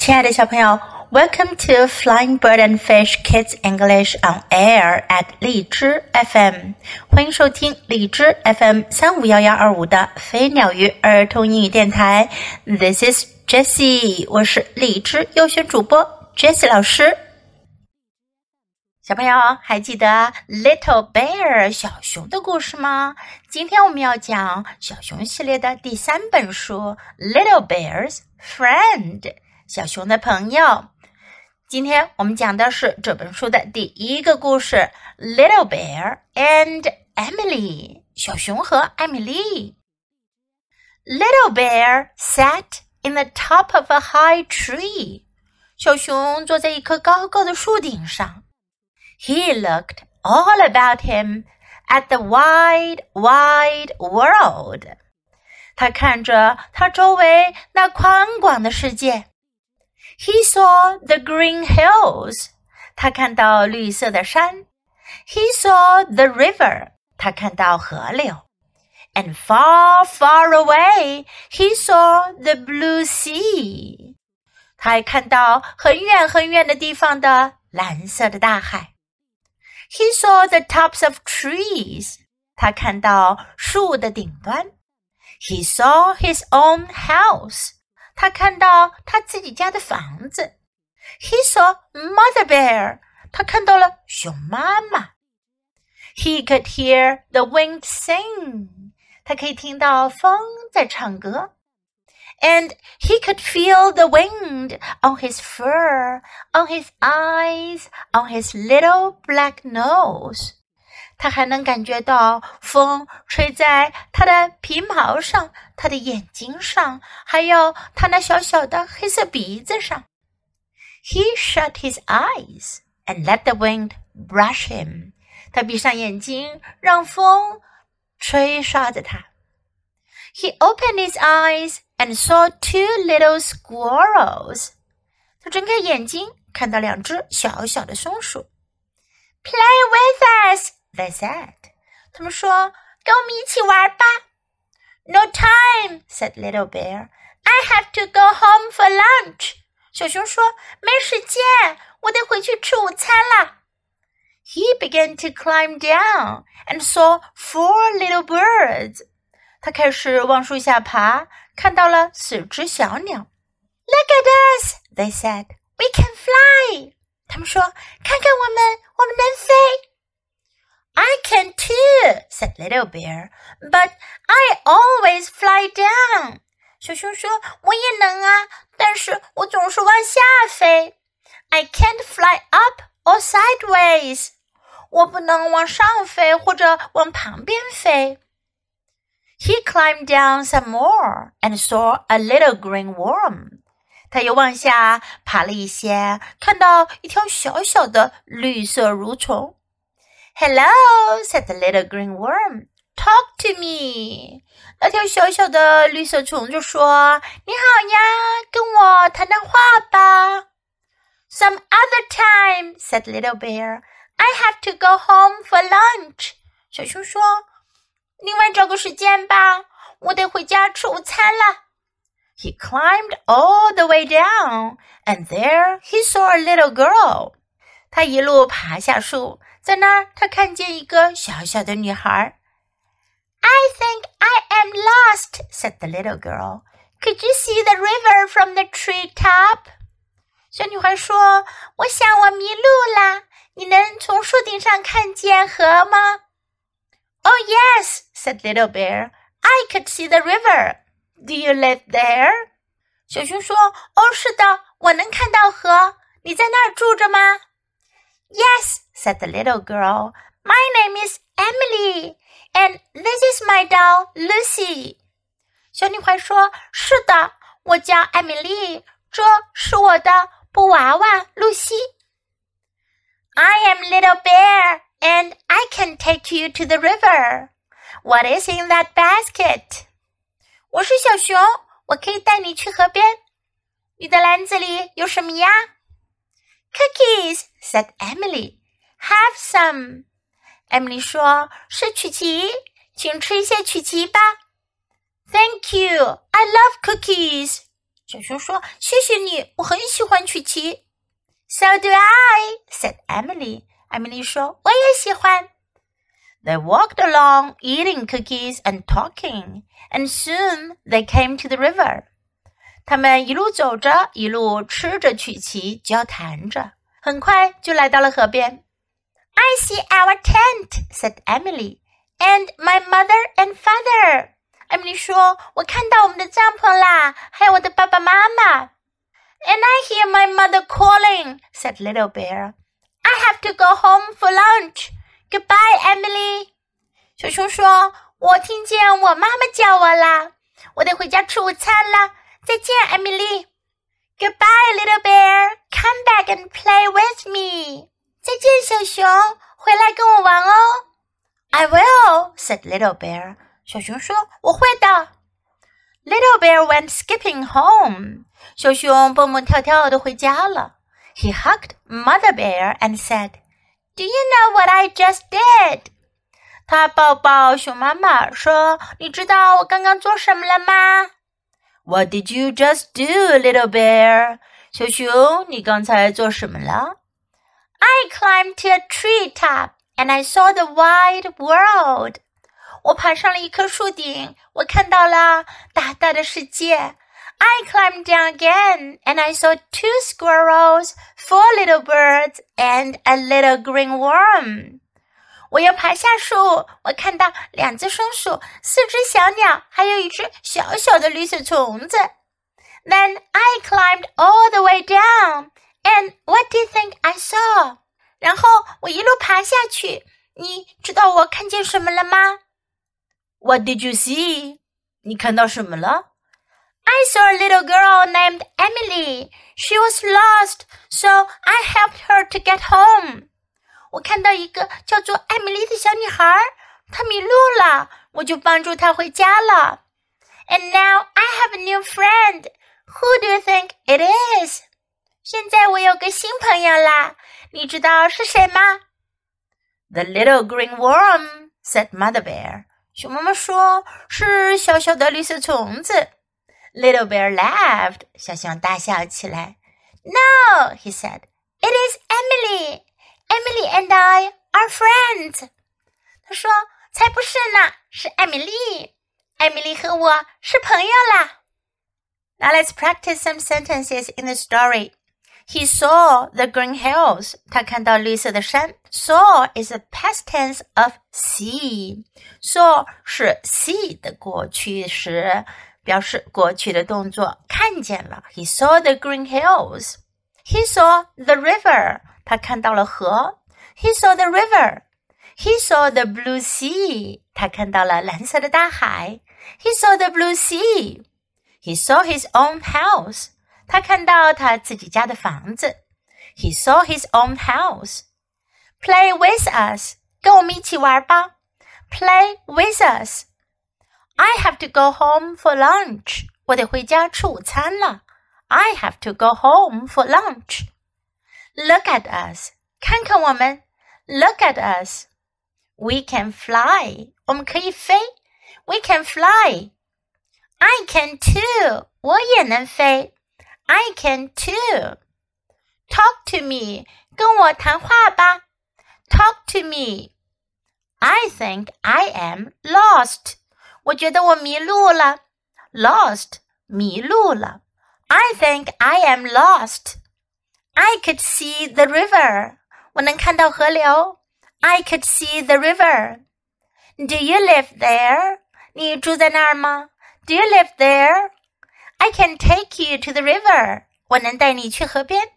亲爱的小朋友，Welcome to Flying Bird and Fish Kids English on Air at 荔枝 FM，欢迎收听荔枝 FM 三五幺幺二五的飞鸟鱼儿童英语电台。This is Jessie，我是荔枝优选主播 Jessie 老师。小朋友还记得 Little Bear 小熊的故事吗？今天我们要讲小熊系列的第三本书 Little Bear's Friend。小熊的朋友，今天我们讲的是这本书的第一个故事《Little Bear and Emily》。小熊和艾米丽。Little Bear sat in the top of a high tree。小熊坐在一棵高高的树顶上。He looked all about him at the wide, wide world。他看着他周围那宽广的世界。 he saw the green hills. 他看到绿色的山。He saw the river. 他看到河流。And far, far away, he saw the blue sea. 他还看到很远很远的地方的蓝色的大海。He saw the tops of trees. 他看到树的顶端。He saw his own house. 他看到他自己家的房子。He saw Mother Bear。他看到了熊妈妈。He could hear the wind sing。他可以听到风在唱歌。And he could feel the wind on his fur, on his eyes, on his little black nose. 他还能感觉到风吹在他的皮毛上、他的眼睛上，还有他那小小的黑色鼻子上。He shut his eyes and let the wind brush him。他闭上眼睛，让风吹刷着他。He opened his eyes and saw two little squirrels。他睁开眼睛，看到两只小小的松鼠。Play with us。 They said，他们说：“跟我们一起玩吧。” No time, said Little Bear. I have to go home for lunch. 小熊说：“没时间，我得回去吃午餐了。” He began to climb down and saw four little birds. 他开始往树下爬，看到了四只小鸟。Look at us, they said. We can fly. 他们说：“看看我们，我们能飞。” I can too, said Little Bear, but I always fly down. 小熊说：“我也能啊，但是我总是往下飞。I can't fly up or sideways. 我不能往上飞或者往旁边飞。” He climbed down some more and saw a little green worm. 他又往下爬了一些，看到一条小小的绿色蠕虫。 Hello, said the little green worm. Talk to me. 那条小小的绿色虫就说：“你好呀，跟我谈谈话吧。” Some other time, said little bear. I have to go home for lunch. 小熊说：“另外找个时间吧，我得回家吃午餐了。” He climbed all the way down, and there he saw a little girl. 他一路爬下树， 在那儿他看见一个小小的女孩。I think I am lost," said the little girl. "Could you see the river from the tree top?" 小女孩说：“我想我迷路啦，你能从树顶上看见河吗？” Oh yes," said Little Bear. "I could see the river. Do you live there?" 小熊说：“哦，是的，我能看到河。你在那儿住着吗？” Yes, said the little girl. My name is Emily, and this is my doll Lucy. 小女孩说：“是的，我叫艾米丽，这是我的布娃娃露西。” I am Little Bear, and I can take you to the river. What is in that basket? 我是小熊，我可以带你去河边。你的篮子里有什么呀？Cookies," said Emily. "Have some." Emily 说：“是曲奇，请吃一些曲奇吧。” Thank you. I love cookies. 小熊说：“谢谢你，我很喜欢曲奇。” So do I, said Emily. Emily 说：“我也喜欢。” They walked along, eating cookies and talking, and soon they came to the river. 他们一路走着，一路吃着曲奇，交谈着， 很快就来到了河边。I see our tent, said Emily, and my mother and father. 艾米丽说：“我看到我们的帐篷啦，还有我的爸爸妈妈。” And I hear my mother calling," said Little Bear. "I have to go home for lunch. Goodbye, Emily." 小熊说：“我听见我妈妈叫我啦，我得回家吃午餐啦。再见，艾米丽。” ” Goodbye, Little Bear. Come back and play with me. 再见，小熊，回来跟我玩哦。I will," said Little Bear. 小熊说：“我会的。” Little bear went skipping home. 小熊蹦蹦跳跳的回家了。He hugged Mother Bear and said, "Do you know what I just did?" 他抱抱熊妈妈说：“你知道我刚刚做什么了吗 ？”What did you just do, little bear? 小熊，你刚才做什么了？I climbed to a tree top and I saw the wide world. 我爬上了一棵树顶，我看到了大大的世界。I climbed down again and I saw two squirrels, four little birds, and a little green worm. 我又爬下树，我看到两只松鼠、四只小鸟，还有一只小小的绿色虫子。Then I climbed all the way down, and what do you think I saw? 然后我一路爬下去，你知道我看见什么了吗？what did you see? 你看到什么了？I saw a little girl named Emily. She was lost, so I helped her to get home. 我看到一个叫做艾米丽的小女孩，她迷路了，我就帮助她回家了。And now I have a new friend. Who do you think it is? 现在我有个新朋友啦，你知道是谁吗？The little green worm, said Mother Bear. 熊妈妈说：“是小小的绿色虫子。” Little bear laughed. 小熊大笑起来。No, he said. It is Emily. Emily and I are friends. 他说：“才不是呢，是艾米丽。艾米丽和我是朋友啦。” Now let's practice some sentences in the story. He saw the green hills. 他看到绿色的山。Saw is a past tense of see. Saw 是 see 的过去时，表示过去的动作。看见了。He saw the green hills. He saw the river. 他看到了河。He saw the river. He saw the blue sea. 他看到了蓝色的大海。He saw the blue sea. He saw his own house. 他看到他自己家的房子。He saw his own house. Play with us，跟我们一起玩吧。Play with us. I have to go home for lunch. 我得回家吃午餐了。I have to go home for lunch. Look at us，看看我们。Look at us. We can fly，我们可以飞。We can fly. I can too，我也能飞。I can too. Talk to me，跟我谈话吧。Talk to me. I think I am lost. 我觉得我迷路了。Lost，迷路了。I think I am lost. I could see the river. 我能看到河流。I could see the river. Do you live there? 你住在那儿吗？Do you live there? I can take you to the river. 我能带你去河边。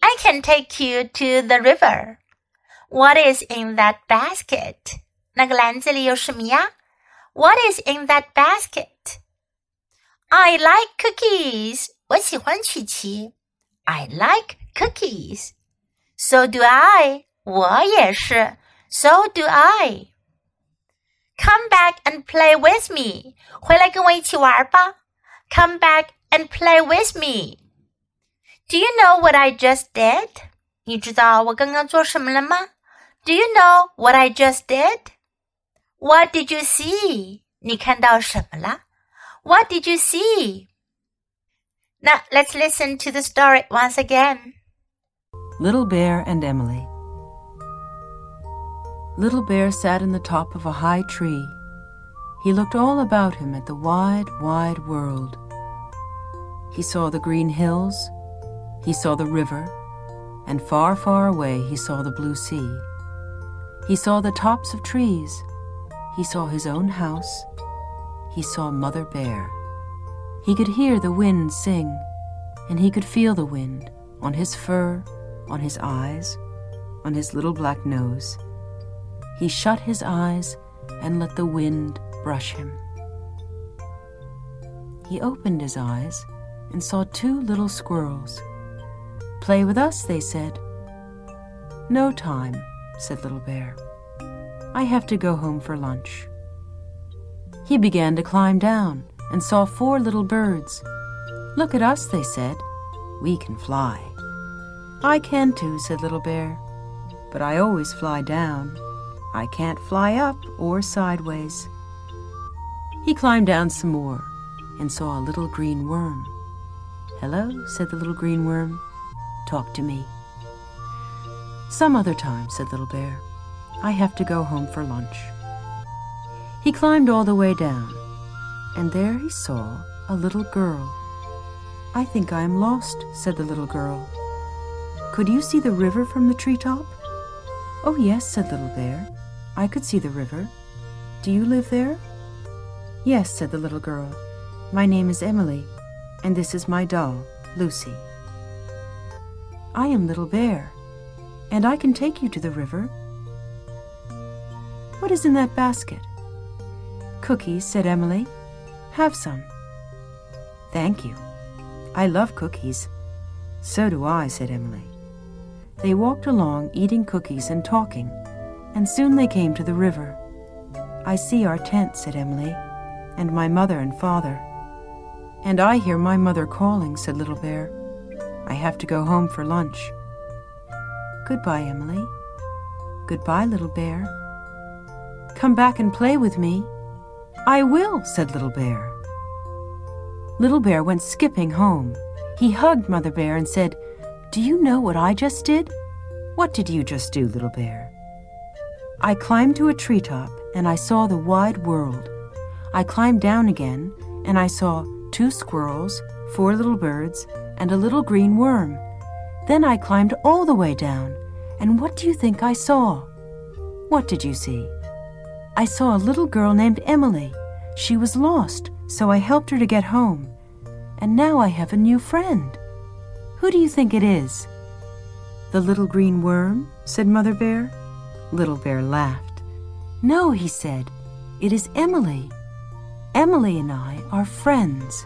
I can take you to the river. What is in that basket? 那个篮子里有什么呀？What is in that basket? I like cookies. 我喜欢曲奇。 I like cookies. So do I. 我也是。So do I. Come back and play with me. 回来跟我一起玩吧。Come back and play with me. Do you know what I just did? 你知道我刚刚做什么了吗？Do you know what I just did? What did you see? 你看到什么了？What did you see? Now let's listen to the story once again. Little Bear and Emily. Little Bear sat in the top of a high tree. He looked all about him at the wide, wide world. He saw the green hills, he saw the river, and far, far away he saw the blue sea. He saw the tops of trees, he saw his own house, he saw Mother Bear. He could hear the wind sing, and he could feel the wind on his fur, on his eyes, on his little black nose. He shut his eyes and let the wind brush him. He opened his eyes and saw two little squirrels. Play with us, they said. No time, said Little Bear. I have to go home for lunch. He began to climb down and saw four little birds. Look at us, they said. We can fly. I can too, said Little Bear. But I always fly down. I can't fly up or sideways. He climbed down some more and saw a little green worm. Hello, said the little green worm. Talk to me. Some other time, said Little Bear. I have to go home for lunch. He climbed all the way down and there he saw a little girl. I think I am lost, said the little girl. Could you see the river from the treetop? Oh, yes, said Little Bear. I could see the river. Do you live there? Yes, said the little girl. My name is Emily, and this is my doll, Lucy. I am Little Bear, and I can take you to the river. What is in that basket? Cookies, said Emily. Have some. Thank you. I love cookies. So do I, said Emily. They walked along, eating cookies and talking, and soon they came to the river. I see our tent, said Emily, and my mother and father. And I hear my mother calling, said Little Bear. I have to go home for lunch. Goodbye, Emily. Goodbye, Little Bear. Come back and play with me. I will, said Little Bear. Little Bear went skipping home. He hugged Mother Bear and said, Do you know what I just did? What did you just do, Little Bear? I climbed to a treetop and I saw the wide world. I climbed down again and I saw two squirrels, four little birds, and a little green worm. Then I climbed all the way down, and what do you think I saw? What did you see? I saw a little girl named Emily. She was lost, so I helped her to get home. And now I have a new friend. Who do you think it is? The little green worm, said Mother Bear. Little Bear laughed. No, he said, it is Emily. Emily and I are friends.